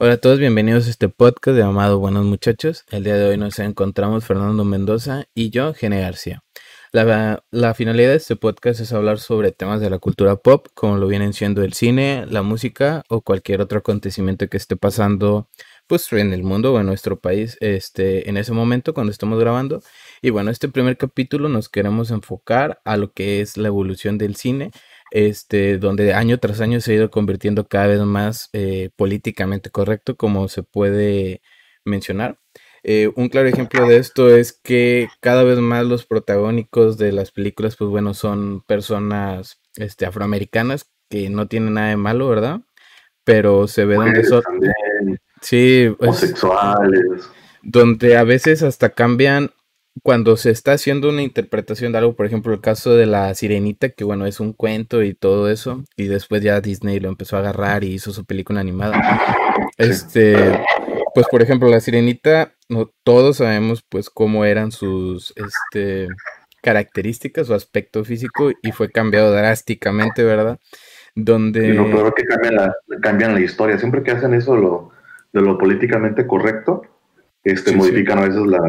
Hola a todos, bienvenidos a este podcast llamado Buenos Muchachos. El día de hoy nos encontramos Fernando Mendoza y yo, Gene García. La, la, finalidad de este podcast es hablar sobre temas de la cultura pop, como lo vienen siendo el cine, la música o cualquier otro acontecimiento que esté pasando pues en el mundo o en nuestro país este, en ese momento cuando estamos grabando. Y bueno, este primer capítulo nos queremos enfocar a lo que es la evolución del cine, este, donde año tras año se ha ido convirtiendo cada vez más eh, políticamente correcto, como se puede mencionar. Eh, un claro ejemplo de esto es que cada vez más los protagónicos de las películas, pues bueno, son personas este, afroamericanas que no tienen nada de malo, ¿verdad? Pero se ve donde son... Sí, pues, homosexuales. Donde a veces hasta cambian cuando se está haciendo una interpretación de algo, por ejemplo, el caso de la sirenita, que bueno, es un cuento y todo eso, y después ya Disney lo empezó a agarrar y hizo su película animada. Este, pues por ejemplo, la sirenita, no todos sabemos pues cómo eran sus este características, su aspecto físico, y fue cambiado drásticamente, ¿verdad? Donde. no, claro que cambian la, cambian la historia. Siempre que hacen eso lo, de lo políticamente correcto, este, modifican a veces la,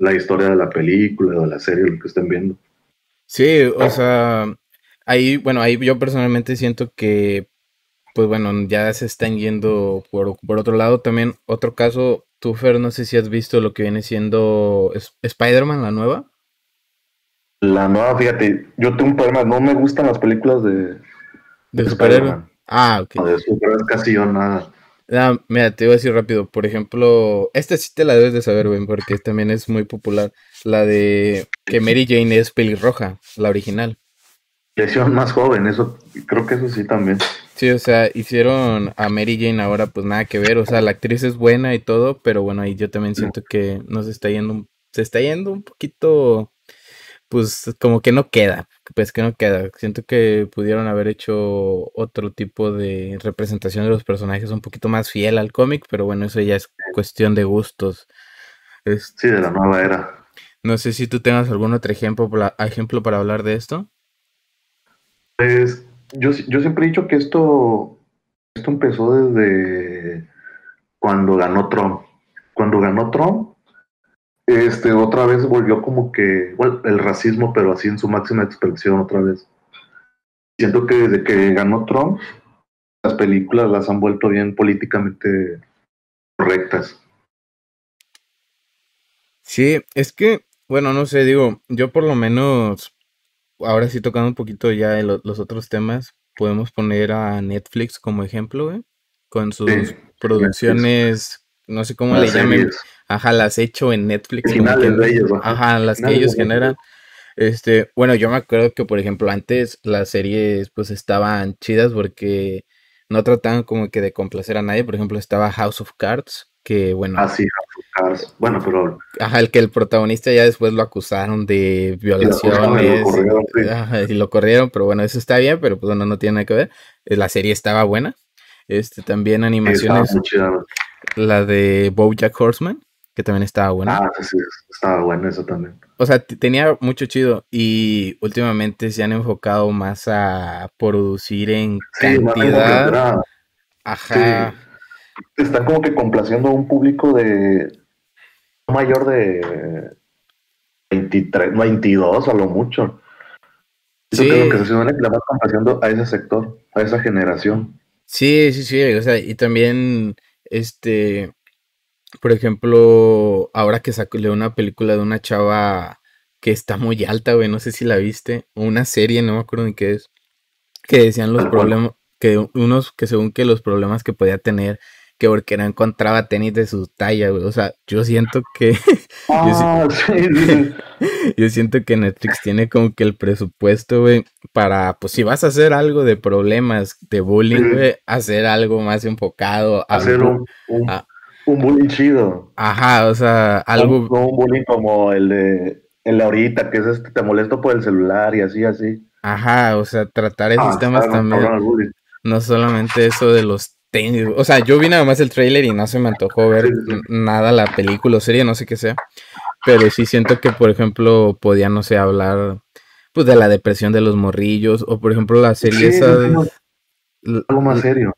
la historia de la película o de la serie, lo que estén viendo. Sí, o sea, ahí, bueno, ahí yo personalmente siento que, pues bueno, ya se están yendo por, por otro lado. También otro caso, tú, Fer, no sé si has visto lo que viene siendo Spider-Man, la nueva. La nueva, fíjate, yo tengo un problema, no me gustan las películas de... ¿De, superhéroe? Ah, ok. No, de superhéroes casi yo nada. Ah, mira, te iba a decir rápido. Por ejemplo, esta sí te la debes de saber, güey, porque también es muy popular. La de que Mary Jane es pelirroja, la original. Más joven, eso, creo que eso sí también. Sí, o sea, hicieron a Mary Jane ahora, pues nada que ver. O sea, la actriz es buena y todo, pero bueno, ahí yo también siento que nos está yendo, se está yendo un poquito pues como que no queda, pues que no queda. Siento que pudieron haber hecho otro tipo de representación de los personajes un poquito más fiel al cómic, pero bueno, eso ya es cuestión de gustos. sí, de la nueva era. No sé si tú tengas algún otro ejemplo, ejemplo para hablar de esto. Pues yo, yo siempre he dicho que esto, esto empezó desde cuando ganó Trump. Cuando ganó Trump, este, otra vez volvió como que bueno, el racismo, pero así en su máxima expresión otra vez. Siento que desde que ganó Trump, las películas las han vuelto bien políticamente correctas. Sí, es que, bueno, no sé, digo, yo por lo menos, ahora sí tocando un poquito ya los otros temas, podemos poner a Netflix como ejemplo, con sus producciones, no sé cómo le llamen, Ajá, las he hecho en Netflix. ajá. las que ellos generan. Este, bueno, yo me acuerdo que, por ejemplo, antes las series pues estaban chidas porque no trataban como que de complacer a nadie. Por ejemplo, estaba House of Cards, que bueno. Ah, sí, House of Cards. Bueno, pero. Ajá, el que el protagonista ya después lo acusaron de violaciones. Y lo corrieron, pero bueno, eso está bien, pero pues bueno, no tiene nada que ver. La serie estaba buena. Este, también animaciones. La de Bojack Horseman que también estaba buena. Ah, sí, estaba bueno eso también. O sea, tenía mucho chido y últimamente se han enfocado más a producir en cantidad. Ajá. Están como que complaciendo a un público de mayor de 23, 22 a lo mucho. Sí. que lo que se supone que la va complaciendo a ese sector, a esa generación. Sí, sí, sí. O sea, y también este por ejemplo, ahora que sacó una película de una chava que está muy alta, güey, no sé si la viste, o una serie, no me acuerdo ni qué es, que decían los problemas, que unos, que según que los problemas que podía tener, que porque no encontraba tenis de su talla, güey, o sea, yo siento que, ah, yo, siento que Netflix tiene como que el presupuesto, güey, para, pues si vas a hacer algo de problemas de bullying, güey, hacer algo más enfocado a, hacer un, un bullying chido. Ajá, o sea, algo. No, un bullying como el de, el de ahorita, que es este, te molesto por el celular y así, así. Ajá, o sea, tratar esos ah, temas también. No solamente eso de los tenis. O sea, yo vi nada más el trailer y no se me antojó ver nada la película o serie, no sé qué sea. Pero sí siento que, por ejemplo, podía, no sé, hablar pues de la depresión de los morrillos. O por ejemplo, la serie esa. Algo más serio.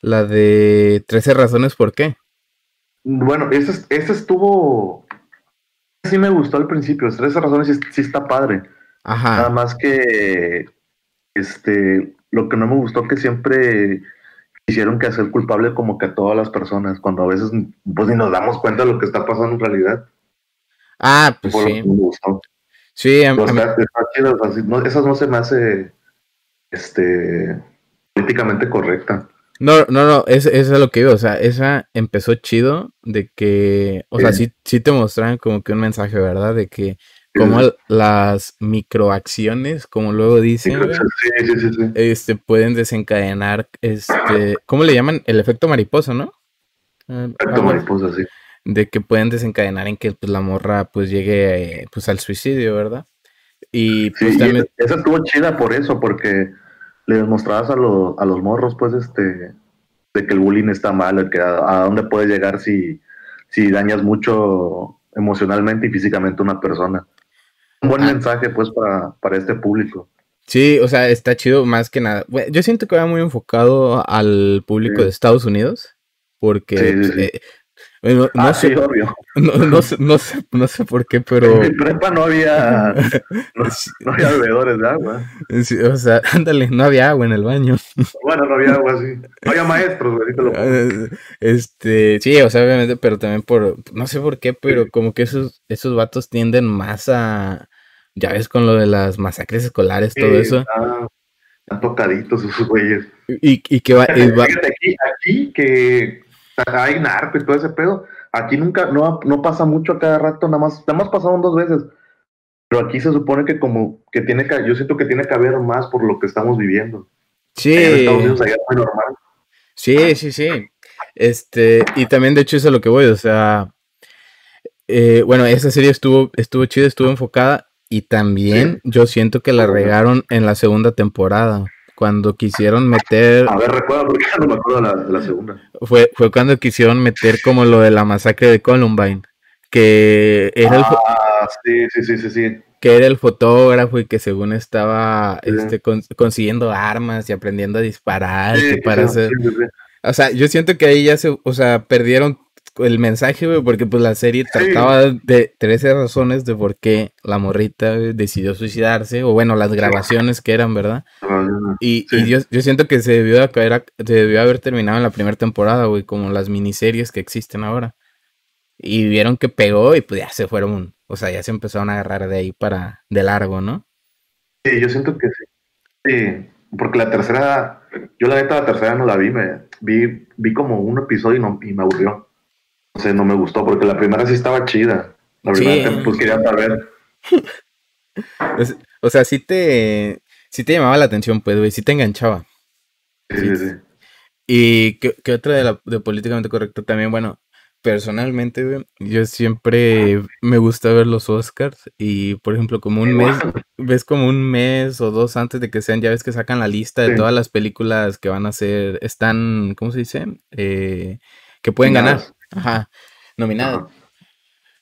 La de 13 razones por qué. Bueno, ese, ese estuvo. Sí me gustó al principio. 13 razones sí, sí está padre. Ajá. Nada más que. Este. Lo que no me gustó que siempre hicieron que hacer culpable como que a todas las personas, cuando a veces pues ni nos damos cuenta de lo que está pasando en realidad. Ah, pues sí. Sí, a- mí- esas no se me hace este políticamente correcta. No, no, no, es, es a lo que iba, o sea, esa empezó chido de que, o sea, Sí. sí, te mostraban como que un mensaje, ¿verdad? De que como Sí. las microacciones, como luego dicen, sí, sí, sí, sí. este, pueden desencadenar, este, ¿cómo le llaman? El efecto mariposa, ¿no? Ah, Efecto mariposa, sí. de que pueden desencadenar en que pues, la morra pues llegue eh, pues al suicidio, ¿verdad? Y Sí, pues y también, esa estuvo chida por eso, porque le demostrabas a, los a los morros, pues, este, de que el bullying está mal, de que a, a dónde puede llegar si, si dañas mucho emocionalmente y físicamente a una persona. Un buen Ah. mensaje, pues, para, para este público. sí, o sea, está chido más que nada. Bueno, yo siento que va muy enfocado al público Sí. de Estados Unidos, porque Sí, sí, sí. eh, bueno, no, ah, sé, sí, obvio. no, no sé, no sé, no sé por qué, pero En mi prepa no había, no, no había bebedores de agua. sí, o sea, ándale, no había agua en el baño. Bueno, no había agua así. No había maestros, güey. lo. Eh, Este, sí, o sea, obviamente, pero también por, no sé por qué, pero como que esos, esos vatos tienden más a, ya ves, con lo de las masacres escolares, todo Sí, eso, están tocaditos esos güeyes. y, y que va, y va- Fíjate aquí, aquí que hay narco y todo ese pedo. Aquí nunca, no, no pasa mucho a cada rato, nada más, nada más pasaron dos veces. Pero aquí se supone que como que tiene que, yo siento que tiene que haber más por lo que estamos viviendo. sí, Allá en Estados Unidos allá es muy normal. sí, sí, sí, este, y también de hecho eso es a lo que voy, o sea, eh, bueno, esa serie estuvo, estuvo chida, estuvo enfocada, y también yo siento que la regaron en la segunda temporada, cuando quisieron meter A ver, recuerda porque no me acuerdo de la, de la segunda. fue, fue cuando quisieron meter como lo de la masacre de Columbine, que era, el, Ah, sí, sí, sí, sí, sí. que era el fotógrafo y que según estaba Sí. este, con- consiguiendo armas y aprendiendo a disparar, Sí, para hacer... O sea, yo siento que ahí ya se, o sea, perdieron el mensaje, güey, porque pues la serie trataba de 13 razones de por qué la morrita decidió suicidarse, o bueno, las grabaciones que eran, ¿verdad? Y, Sí. y yo, yo siento que se debió, de caer, se debió haber terminado en la primera temporada, güey, como las miniseries que existen ahora. Y vieron que pegó y pues ya se fueron, o sea, ya se empezaron a agarrar de ahí para, de largo, ¿no? Sí, yo siento que sí. Sí, porque la tercera, yo la neta la tercera no la vi, me vi, vi como un episodio y, no, y me aburrió. O sea, no me gustó porque la primera sí estaba chida. La Sí. primera pues quería saber. O sea, sí te, sí te llamaba la atención, pues, güey, sí te enganchaba. Sí, sí, sí. Y qué, qué otra de la de políticamente correcto también, bueno, personalmente, güey, yo siempre me gusta ver los Oscars y por ejemplo, como un mes, ves como un mes o dos antes de que sean, ya ves que sacan la lista de Sí. todas las películas que van a ser, están, ¿cómo se dice? Eh, que pueden ganar. Ajá, nominadas. Ajá.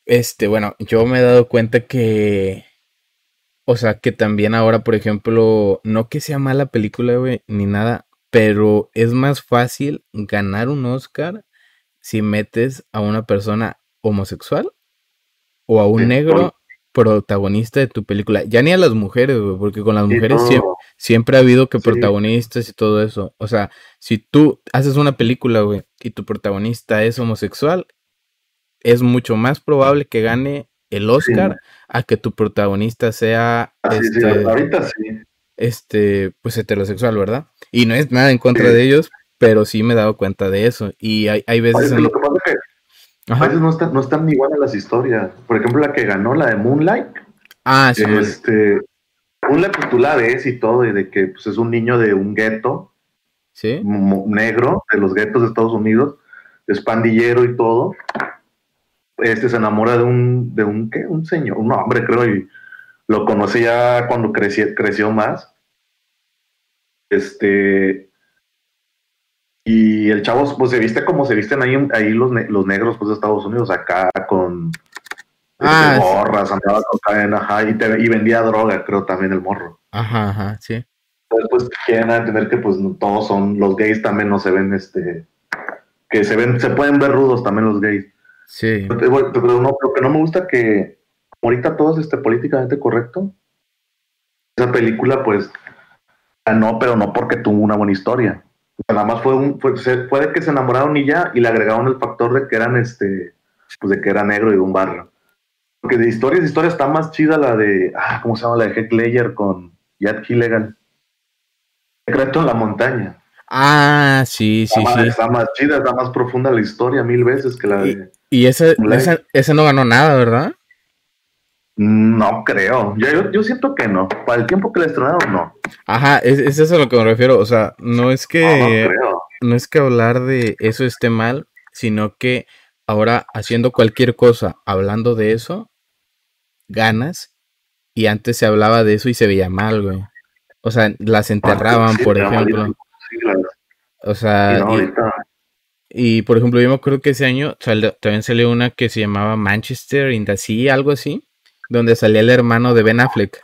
Este, bueno, yo me he dado cuenta que, o sea, que también ahora, por ejemplo, no que sea mala película, güey, ni nada, pero es más fácil ganar un Oscar si metes a una persona homosexual o a un Sí, negro protagonista de tu película. Ya ni a las mujeres, güey, porque con las Sí, mujeres siempre, siempre ha habido que Sí. protagonistas y todo eso. O sea, si tú haces una película, güey, y tu protagonista es homosexual, es mucho más probable que gane el Oscar a que tu protagonista sea sí, este, ahorita sí. este, pues heterosexual, ¿verdad? Y no es nada en contra de ellos, pero sí me he dado cuenta de eso. Y hay, hay Es veces en... lo que pasa es que a veces no están, no están igual las historias. Por ejemplo, la que ganó, la de Moonlight, Ah, sí, este, Moonlight pues tú la ves y todo, y de que pues, es un niño de un gueto, sí, negro de los guetos de Estados Unidos, es pandillero y todo. Este se enamora de un, de un, ¿qué? Un señor, un hombre, creo, y lo conoce ya cuando creció, creció más. Este. Y el chavo, pues se viste como se visten ahí, ahí los, ne- los negros pues, de Estados Unidos, acá con Ah, este, sí. gorras, andaba con cadena, ajá, y, te- y vendía droga, creo, también el morro. ajá, ajá, sí. después quieren entender que pues todos son, los gays también no se ven, este, que se ven, se pueden ver rudos también los gays. Sí. Pero, pero no, lo que no me gusta que ahorita todo es este, políticamente correcto. Esa película pues ganó, pero no porque tuvo una buena historia. Nada más fue un, fue, puede que se enamoraron y ya, y le agregaron el factor de que eran este, pues de que era negro y de un barrio. Porque de historias, de historias está más chida la de, ah, ¿cómo se llama? La de Heck Ledger con Yad Gilligan. Secreto en la montaña. Ah, sí, sí, está sí. Más, está más chida, está más profunda la historia mil veces que la de... Y, esa, esa, no ganó nada, ¿verdad? No creo. Yo, yo, siento que no. Para el tiempo que la estrenaron, no. Ajá, es, es eso a lo que me refiero. O sea, no es que. No, no es que hablar de eso esté mal, sino que ahora haciendo cualquier cosa, hablando de eso, ganas. Y antes se hablaba de eso y se veía mal, güey. O sea, las enterraban, por ejemplo. O sea, y, por ejemplo, yo me acuerdo que ese año también salió una que se llamaba Manchester in the Sea, algo así, donde salía el hermano de Ben Affleck.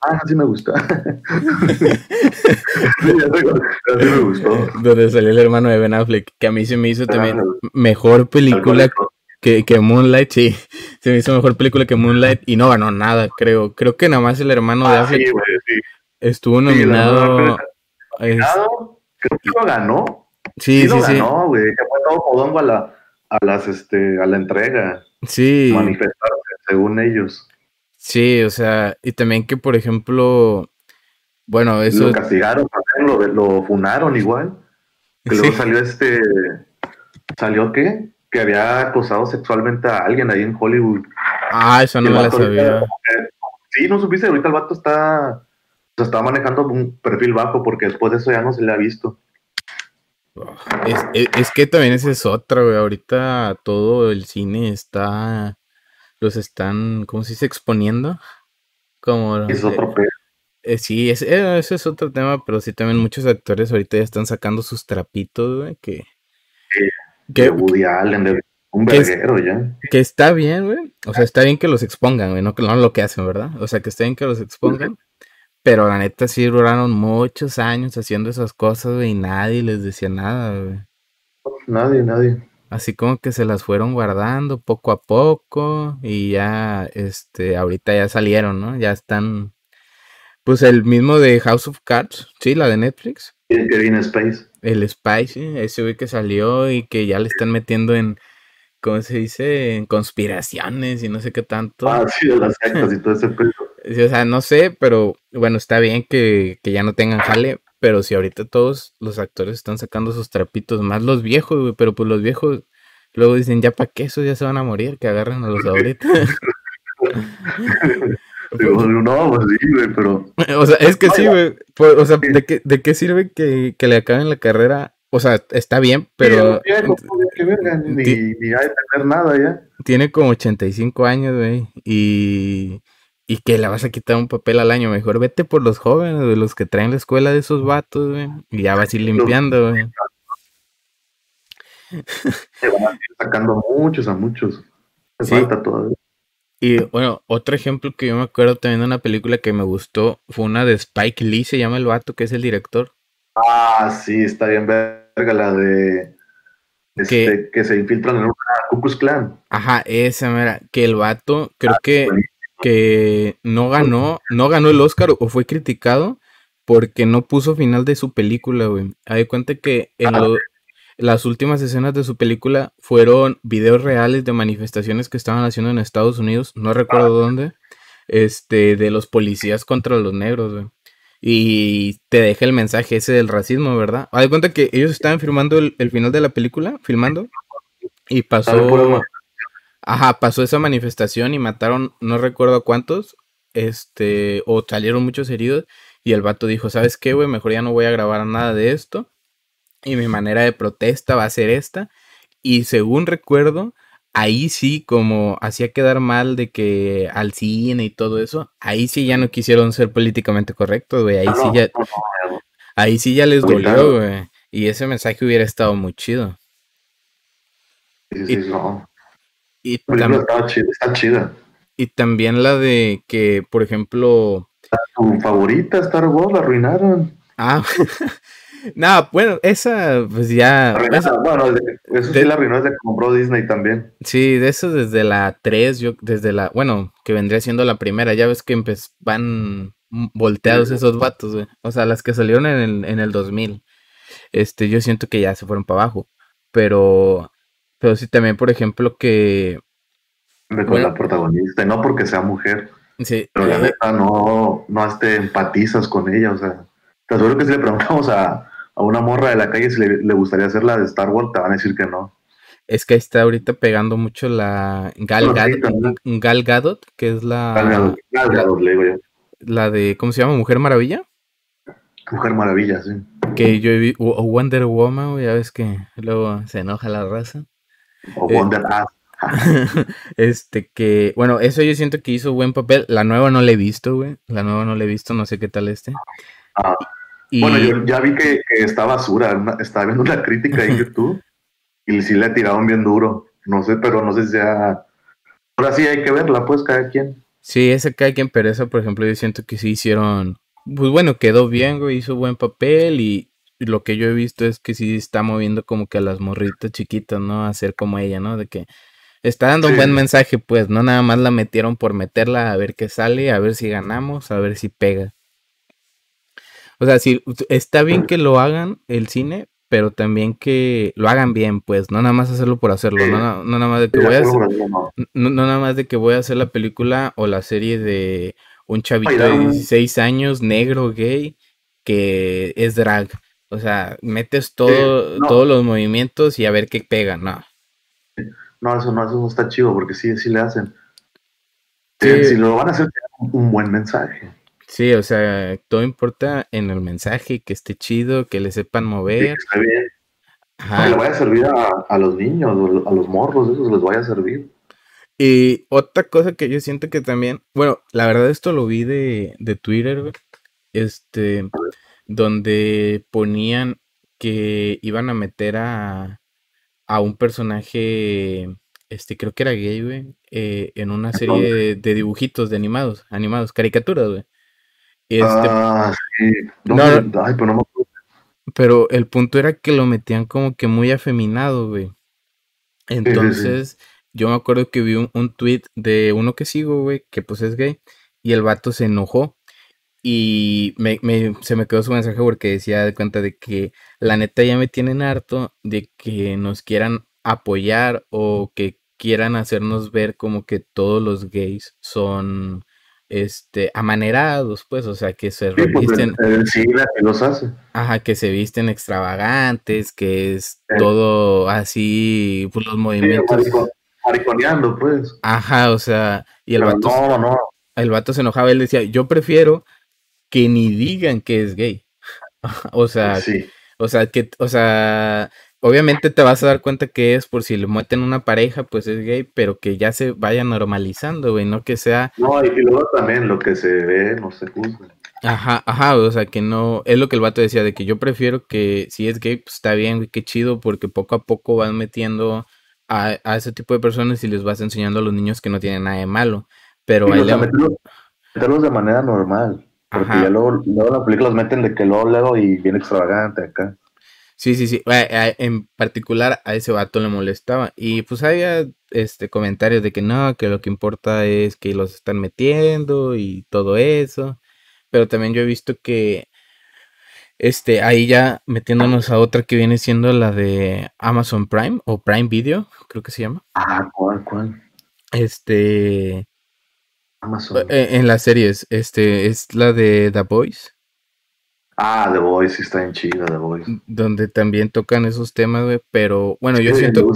Ah, sí me gustó. sí, me gustó. Donde salió el hermano de Ben Affleck, que a mí se me hizo también mejor película que, que, Moonlight, sí. Se me hizo mejor película que Moonlight y no ganó nada, creo. Creo que nada más el hermano de ah, Affleck estuvo nominado. creo que lo ganó. Sí, sí, sí. Lo ganó, güey. Que fue todo podongo a la, a las, este, a la entrega. Sí. Manifestarse, según ellos. Sí, o sea, y también que, por ejemplo, bueno, eso... Lo castigaron, lo, lo funaron igual. Que luego salió este... ¿Salió qué? Que había acosado sexualmente a alguien ahí en Hollywood. Ah, eso no me lo sabía. sí, no supiste, ahorita el vato está... Se está manejando un perfil bajo porque después de eso ya no se le ha visto. Es, es, que también ese es otro, güey. Ahorita todo el cine está los están, ¿cómo se dice? Exponiendo. Como, es otro eh, sí, ese, eh, ese, es otro tema, pero sí también muchos actores ahorita ya están sacando sus trapitos, güey, que... que Woody Allen, de un verguero ya. Que está bien, güey. O sea, está bien que los expongan, güey, no, no lo que hacen, ¿verdad? O sea, que está bien que los expongan. Pero la neta sí duraron muchos años haciendo esas cosas, güey, y nadie les decía nada, güey. Nadie, nadie así como que se las fueron guardando poco a poco y ya, este, ahorita ya salieron, ¿no? Ya están, pues el mismo de House of Cards, sí, la de Netflix. El que viene Space. El Spice, ese güey que salió y que ya le están metiendo en, ¿cómo se dice? En conspiraciones y no sé qué tanto. Ah, sí, de las sectas y todo ese pedo. Sí, o sea, no sé, pero bueno, está bien que, que ya no tengan jale, pero si ahorita todos los actores están sacando sus trapitos, más los viejos, güey, pero pues los viejos luego dicen, ya para qué esos ya se van a morir, que agarren a los ahorita. no, pues sí, güey, pero... O sea, es que sí, güey. O sea, ¿de qué, ¿de qué sirve que, que le acaben la carrera? O sea, está bien, pero... ni, ni hay que tener nada ya. Tiene como 85 años, güey, y y que le vas a quitar un papel al año. Mejor vete por los jóvenes, de los que traen la escuela de esos vatos, güey. Y ya vas a ir limpiando, güey. Se van a ir sacando muchos a muchos. sí. falta todavía. Y bueno, otro ejemplo que yo me acuerdo también de una película que me gustó fue una de Spike Lee, se llama el vato, que es el director. Ah, sí, está bien verga la de este, que, se infiltran en una Ku Clan. Ajá, esa mera, que el vato, creo ah, que que no ganó, no ganó el Oscar o fue criticado porque no puso final de su película, güey. Hay cuenta que en las últimas escenas de su película fueron videos reales de manifestaciones que estaban haciendo en Estados Unidos, no recuerdo dónde, este, de los policías contra los negros, güey. Y te deja el mensaje ese del racismo, ¿verdad? Hay cuenta que ellos estaban filmando el, el final de la película, filmando, y pasó Ajá, pasó esa manifestación y mataron, no recuerdo cuántos, este, o salieron muchos heridos. Y el vato dijo, ¿sabes qué, güey? Mejor ya no voy a grabar nada de esto. Y mi manera de protesta va a ser esta. Y según recuerdo, ahí sí, como hacía quedar mal de que al cine y todo eso, ahí sí ya no quisieron ser políticamente correctos, güey. Ahí sí ya. Ahí sí ya les dolió, güey. Y ese mensaje hubiera estado muy chido. Sí, sí, no. Y está chida. Y también la de que, por ejemplo, Tu favorita, Star Wars, la arruinaron. Ah, no, bueno, esa, pues ya. bueno, eso sí la arruinó desde que compró Disney también. Sí, de eso desde la 3, yo, desde la, bueno, que vendría siendo la primera, ya ves que van volteados esos vatos, güey. O sea, las que salieron en el, en el 2000. Este, yo siento que ya se fueron para abajo. Pero, pero sí también, por ejemplo, que. con la protagonista, no porque sea mujer. Sí. Pero la neta no, no este, empatizas con ella, o sea. Te aseguro que si le preguntamos a, a una morra de la calle si le, gustaría hacer la de Star Wars, te van a decir que no. Es que está ahorita pegando mucho la Gal, Gadot, que es la. Gal Gadot, le digo yo. La de, ¿cómo se llama? Mujer Maravilla. Mujer Maravilla, sí. Que yo he visto, o Wonder Woman, ya ves que luego se enoja la raza. O Wonder eh, este que, bueno, eso yo siento que hizo buen papel. La nueva no la he visto, güey. La nueva no la he visto, no sé qué tal este. Ah, Bueno, yo ya vi que, está basura. estaba viendo una crítica en YouTube y sí le tiraron bien duro. No sé, pero no sé si sea. Ahora sí hay que verla, pues, cada quien. Sí, ese cada quien, pero esa, por ejemplo, yo siento que sí hicieron pues bueno, quedó bien, güey, hizo buen papel y, lo que yo he visto es que sí está moviendo como que a las morritas chiquitas, ¿no? A ser como ella, ¿no? De que está dando un buen mensaje, pues, no nada más la metieron por meterla a ver qué sale, a ver si ganamos, a ver si pega. O sea, sí, está bien que lo hagan el cine, pero también que lo hagan bien, pues, no nada más hacerlo por hacerlo, no, no, nada más de que voy a hacer, no, nada más de que voy a hacer la película o la serie de un chavito de 16 años, negro, gay, que es drag. O sea, metes todo, todos los movimientos y a ver qué pega, no. No, eso no, eso no está chido, porque sí, sí le hacen. Si lo van a hacer, un buen mensaje. Sí, o sea, todo importa en el mensaje, que esté chido, que le sepan mover. Que bien. Que le vaya a servir a, los niños, a los morros, eso les vaya a servir. Y otra cosa que yo siento que también, bueno, la verdad esto lo vi de, de Twitter, este, donde ponían que iban a meter a, a un personaje, este, creo que era gay, güey, eh, en una serie de, dibujitos, de animados, animados, caricaturas, güey. Este, ah, sí. No, ay, pero no me Pero el punto era que lo metían como que muy afeminado, güey. Entonces, yo me acuerdo que vi un, un tweet de uno que sigo, güey, que pues es gay, y el vato se enojó. Y me, se me quedó su mensaje porque decía de cuenta de que la neta ya me tienen harto de que nos quieran apoyar o que quieran hacernos ver como que todos los gays son este amanerados, pues, o sea, que se pues, revisten. sí, que los hace. Ajá, que se visten extravagantes, que es todo así, pues los movimientos. Mariconeando, pues. Ajá, o sea, y el vato. No, no. El vato se enojaba, él decía, yo prefiero que ni digan que es gay. o sea, sí. o sea, que, o sea, obviamente te vas a dar cuenta que es por si le meten una pareja, pues es gay, pero que ya se vaya normalizando, güey, no que sea. No, y luego también lo que se ve no se juzga. Ajá, ajá, o sea que no, es lo que el vato decía, de que yo prefiero que si es gay, pues está bien, güey, qué chido, porque poco a poco van metiendo a, ese tipo de personas y les vas enseñando a los niños que no tienen nada de malo. Pero sí, meterlos, de manera normal. Porque ya luego, luego las películas meten de que luego, luego y bien extravagante acá. Sí, sí, sí. En particular a ese vato le molestaba. Y pues había este comentarios de que no, que lo que importa es que los están metiendo y todo eso. Pero también yo he visto que este, ahí ya metiéndonos a otra que viene siendo la de Amazon Prime o Prime Video, creo que se llama. Ah, ¿cuál, cuál? Este. Amazon. Eh, en, las series, este, es la de The Boys. Ah, The Boys, sí está en chida, The Boys. Donde también tocan esos temas, güey, pero bueno, yo siento,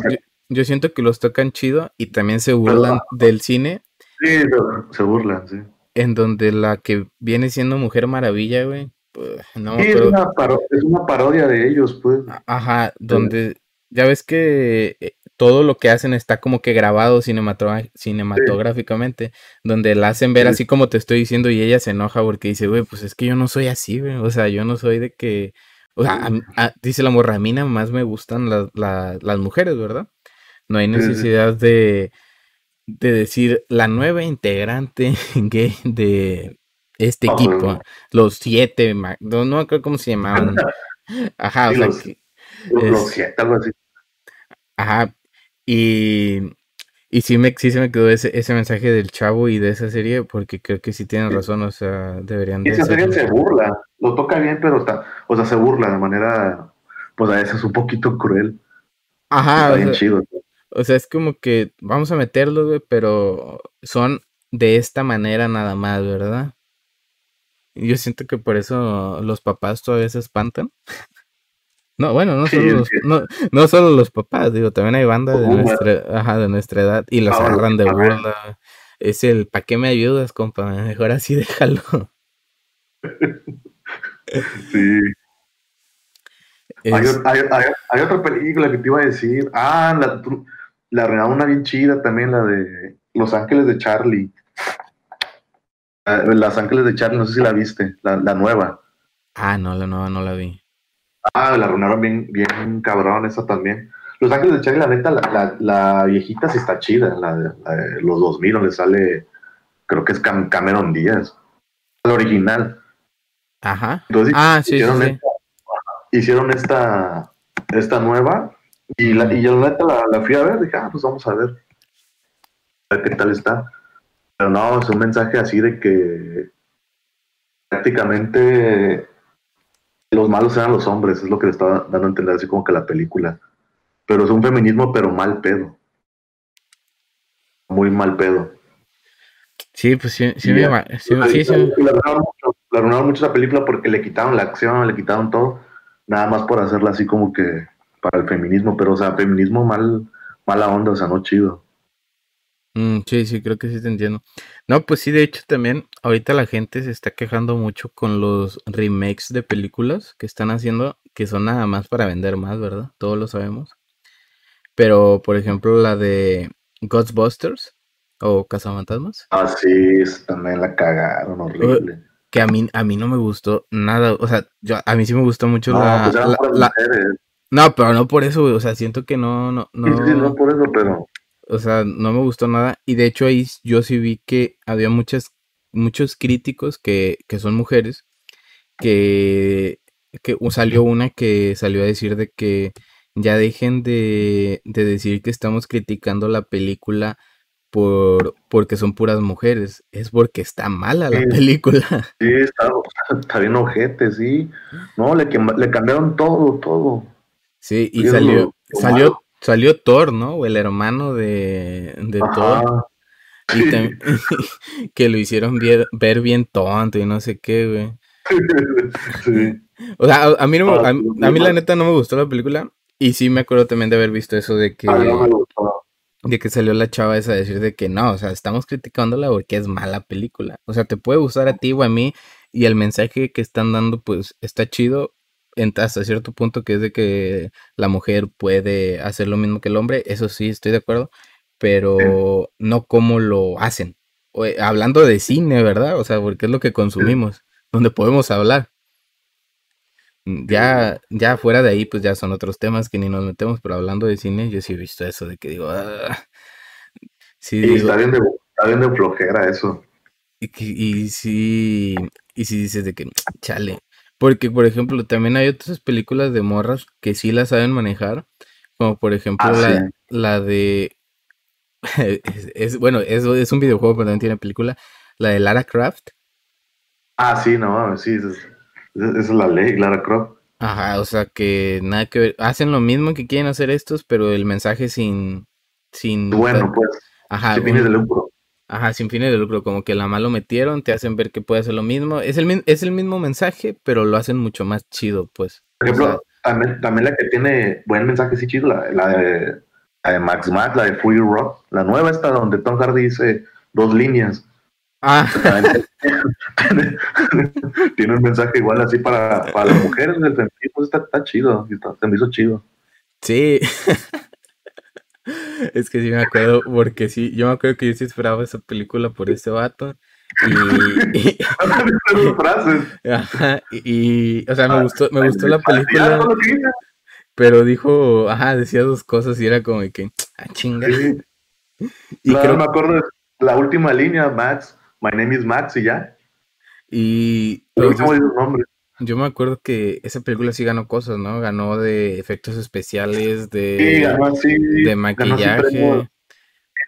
yo, siento que los tocan chido y también se burlan del cine. Sí, se burlan, sí. En donde la que viene siendo Mujer Maravilla, güey, pues, no, es, una parodia de ellos, pues. Ajá, donde ya ves que eh, todo lo que hacen está como que grabado cinematográficamente, donde la hacen ver así como te estoy diciendo y ella se enoja porque dice, güey, pues es que yo no soy así, güey, o sea, yo no soy de que, o sea, dice la morra, a mí nada más me gustan las mujeres, ¿verdad? No hay necesidad de, de decir la nueva integrante gay de este Ah, equipo, los siete, no, no acuerdo cómo se llamaban. Ajá, o sea, los- que- los, es- los siete, algo así. ajá, y, y sí, me, sí se me quedó ese, ese mensaje del chavo y de esa serie, porque creo que sí tienen razón, o sea, deberían de Esa serie hacerlo. se burla, lo toca bien, pero está, o sea, se burla de manera, pues a veces un poquito cruel. Ajá, está o bien sea, chido. o sea, es como que vamos a meterlos, güey, pero son de esta manera nada más, ¿verdad? Yo siento que por eso los papás todavía se espantan. No, bueno, no Sí, solo los, no, no solo los papás, digo, también hay banda de nuestra, ajá, de nuestra edad y los Ah, agarran de burla. Es el, ¿para qué me ayudas, compa? Mejor así déjalo. Sí. Hay, Es- o- hay, hay- hay otra película que te iba a decir. Ah, la, la una bien chida también, la de Los Ángeles de Charlie. Los Ángeles de Charlie, no sé si la viste, la, la nueva. Ah, no, la nueva no la vi. Ah, la arruinaron bien, bien cabrón, esa también. Los Ángeles de Charlie, la neta, la, la, la viejita sí está chida, la de, los 2000, donde sale, creo que es Cam- Cameron Díaz, la original. Ajá. Entonces, Ah, sí, sí, hicieron, sí. Esta, hicieron esta, esta nueva y, la, y yo la neta la, la fui a ver, dije, ah, pues vamos a ver, a ver qué tal está. Pero no, es un mensaje así de que prácticamente los malos eran los hombres, es lo que le estaba dando a entender así como que la película. Pero es un feminismo, pero mal pedo. Muy mal pedo. Sí, pues sí, sí, me sí, La- sí, sí. la arruinaron mucho, la arruinaron mucho esa película porque le quitaron la acción, le quitaron todo, nada más por hacerla así como que para el feminismo, pero o sea, feminismo mal, mala onda, o sea, no chido. Mm, sí, sí, creo que sí te entiendo. No, pues sí, de hecho también ahorita la gente se está quejando mucho con los remakes de películas que están haciendo, que son nada más para vender más, ¿verdad? Todos lo sabemos. Pero, por ejemplo, la de Ghostbusters o Cazafantasmas, Ah, sí, también la cagaron horrible. que a mí, a mí no me gustó nada. O sea, yo, a mí sí me gustó mucho No, la, pues la- la-. No, pero no por eso, güey. O sea, siento que no, no, Sí, sí, sí, no. no por eso, pero O sea, no me gustó nada. Y de hecho ahí yo sí vi que había muchas, muchos críticos que, que son mujeres, que, que salió una que salió a decir de que ya dejen de, de decir que estamos criticando la película por, porque son puras mujeres. Es porque está mala la Sí. película. sí, está, está bien ojete, sí. No, le, le cambiaron todo, todo. Sí, y salió, lo- lo salió, malo. Salió Thor, ¿no? O el hermano de, de Thor. Y que lo hicieron ver, ver bien tonto y no sé qué, güey. sí. O sea, a, a mí no me- Ah, a, a mí la neta no me gustó la película. Y sí me acuerdo también de haber visto eso de que, A mí no me gustó. de que salió la chava esa a decir de que no, o sea, estamos criticándola porque es mala película. O sea, te puede gustar a ti o a mí y el mensaje que están dando pues está chido en- hasta cierto punto que es de que la mujer puede hacer lo mismo que el hombre. Eso sí, estoy de acuerdo. Pero no cómo lo hacen. O, eh, hablando de cine, ¿verdad? O sea, porque es lo que consumimos, donde podemos hablar. Mm, Ya, ya fuera de ahí, pues ya son otros temas que ni nos metemos, pero hablando de cine, yo sí he visto eso de que digo, "Ah". sí, Y digo, está bien de, está bien de flojera eso. y, que- y sí, y sí dices de que, chale, porque por ejemplo, también hay otras películas de morras que sí las saben manejar, como por ejemplo Ah, la, sí. la de, es, es- bueno, es, es un videojuego, pero también tiene película, la de Lara Croft, Ah, sí, no mames, sí, esa es, la ley, Lara Croft. Ajá, o sea que nada que ver. Hacen lo mismo que quieren hacer estos, pero el mensaje sin, sin, Bueno, pues, ajá, fines un- de lucro. Ajá, sin fines de lucro, como que la malo metieron, te hacen ver que puede hacer lo mismo. Es el, es el mismo mensaje, pero lo hacen mucho más chido, pues. Por O sea, ejemplo, también, también la que tiene buen mensaje, sí, chido, la, la de, la de Max Max, la de Fury Rock, la nueva esta donde Tom Hardy dice dos líneas. ah, tiene, un mensaje igual así para, para las mujeres, el feminismo está, está chido, está- se me hizo chido. sí. Es que sí me acuerdo, porque sí, yo me acuerdo que yo sí esperaba esa película por ese vato. Y, o sea, me gustó, me gustó la película. Pero dijo, ajá, decía dos cosas y era como de que, ah, chinga. Sí. Y No, creo, me acuerdo de la última línea, Max, my name is Max y ya. Y me acuerdo el nombre. Yo me acuerdo que esa película sí ganó cosas, ¿no? Ganó de efectos especiales, Sí, de, ganó así. de maquillaje.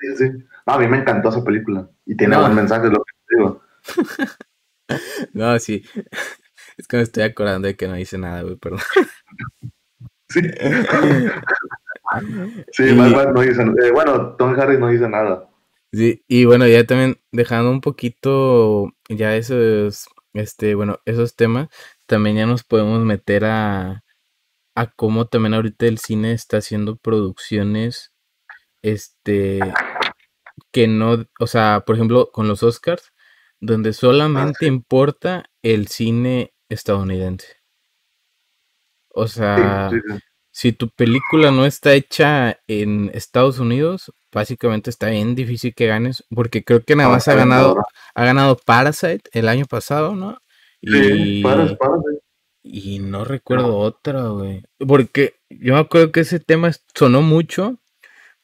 Sí, sí. No, a mí me encantó esa película. Y tiene No. buen mensaje, lo que digo. No, sí. Es que me estoy acordando de que no hice nada, güey, perdón. Sí. Sí, Y- más mal no dice eh, Bueno, Tom Harris no dice nada. Sí, y bueno, ya también dejando un poquito ya esos, este, bueno, esos temas, también ya nos podemos meter a, a cómo también ahorita el cine está haciendo producciones, este, que no, o sea, por ejemplo, con los Oscars, donde solamente importa el cine estadounidense. O sea, sí, sí. si tu película no está hecha en Estados Unidos, básicamente está bien difícil que ganes, porque creo que nada No, más ha ganado, ha ganado Parasite el año pasado, ¿no? Sí, Y, no recuerdo otra, güey. Porque yo me acuerdo que ese tema sonó mucho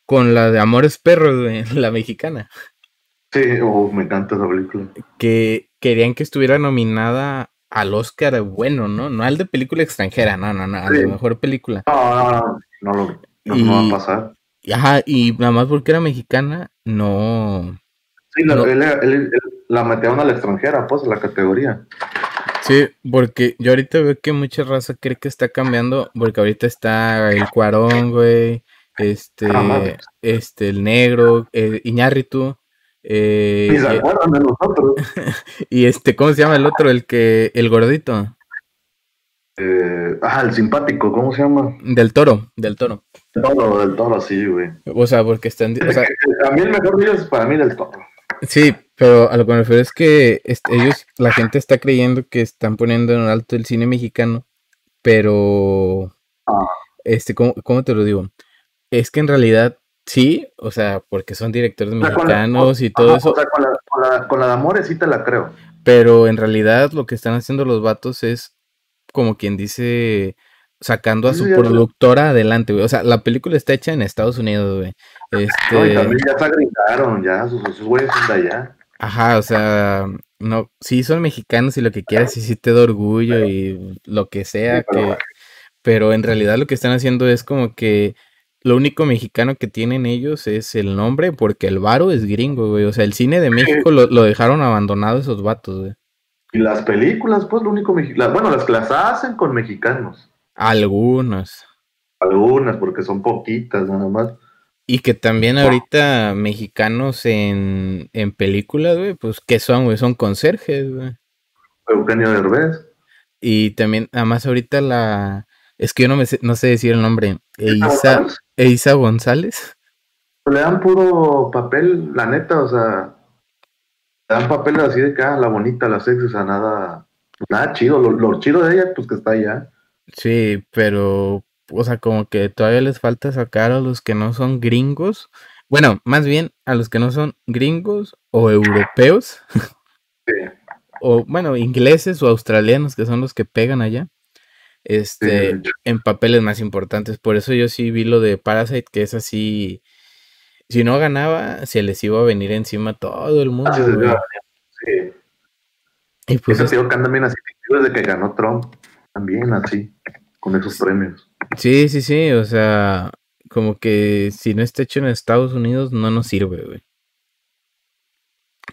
con la de Amores Perros, güey, la mexicana, Sí, oh, me encanta esa película. que querían que estuviera nominada al Oscar bueno, ¿no? No al de película extranjera, no, no, no, de Sí. mejor película. No, no, no, no, lo- no, no va a pasar. Ajá, y nada más porque era mexicana, no. Sí, la, no. él- él- él la metieron a la extranjera, pues, a la categoría. Sí, porque yo ahorita veo que mucha raza cree que está cambiando, porque ahorita está el Cuarón, güey, este, Ah, este, el negro, eh, Iñárritu, eh, Ni se y, acuerdan de nosotros. y este, ¿cómo se llama el otro? El que, el gordito, Eh, ah, el simpático, ¿cómo se llama? del toro, del toro. Toro, del toro, sí, güey. O sea, porque están, o sea, A mí el mejor de ellos para mí del toro. Sí, pero a lo que me refiero es que este, ellos, la gente está creyendo que están poniendo en alto el cine mexicano, pero, este, ¿cómo, cómo te lo digo? Es que en realidad sí, o sea, porque son directores O sea, con la- mexicanos y Ajá, todo eso, O sea, con la, con, la, con la de Amores sí te la creo. pero en realidad lo que están haciendo los vatos es como quien dice sacando a su productora adelante, güey. O sea, la película está hecha en Estados Unidos, güey. No, y Este, también ya se agregaron, ya, sus, sus güeyes son de allá. Ajá, o sea, no, sí son mexicanos y lo que quieras, y sí te da orgullo y lo que sea, Sí, pero que, pero en realidad lo que están haciendo es como que lo único mexicano que tienen ellos es el nombre, porque el varo es gringo, güey. O sea, el cine de México lo, lo dejaron abandonado esos vatos, güey. Y las películas, pues, lo único mexicano. Bueno, las que las hacen con mexicanos. Algunos. Algunas, porque son poquitas, nada más. Y que también ahorita mexicanos en, en películas, güey, pues, ¿qué son, güey? Son conserjes, güey. Eugenio Derbez. Y también, además ahorita la... Es que yo no, me sé, no sé decir el nombre. Eiza, González. Eiza González. Le dan puro papel, la neta, o sea. Le dan papeles así de que, ah, la bonita, la sexy, o sea, nada. Nada chido. Lo, lo chido de ella, pues que está allá. Sí, pero, o sea, como que todavía les falta sacar a los que no son gringos. Bueno, más bien a los que no son gringos o europeos, Sí. o bueno, ingleses o australianos, que son los que pegan allá, este, Sí. en papeles más importantes. Por eso yo sí vi lo de Parasite, que es así, si no ganaba, se les iba a venir encima todo el mundo, Ah, sí. Y pues es- tío que anda bien así, desde que ganó Trump. También así, con esos premios. Sí, sí, sí, o sea, como que si no está hecho en Estados Unidos no nos sirve, güey.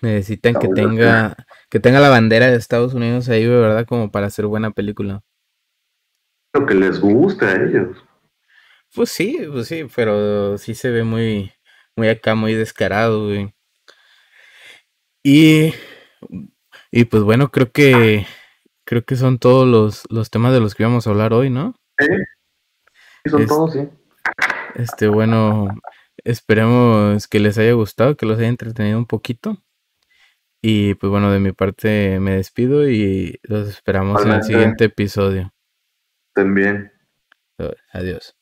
Necesitan que tenga, que tenga la bandera de Estados Unidos ahí, güey, ¿verdad? Como para hacer buena película. Lo que les guste a ellos. Pues sí, pues sí, pero sí se ve muy, muy acá, muy descarado, güey. Y, y pues bueno, creo que, creo que son todos los, los temas de los que íbamos a hablar hoy, ¿no? ¿Eh? Son Es- todos, sí. Este, bueno, esperemos que les haya gustado, que los haya entretenido un poquito. Y pues bueno, de mi parte me despido y los esperamos en el siguiente episodio. Estén bien. Adiós.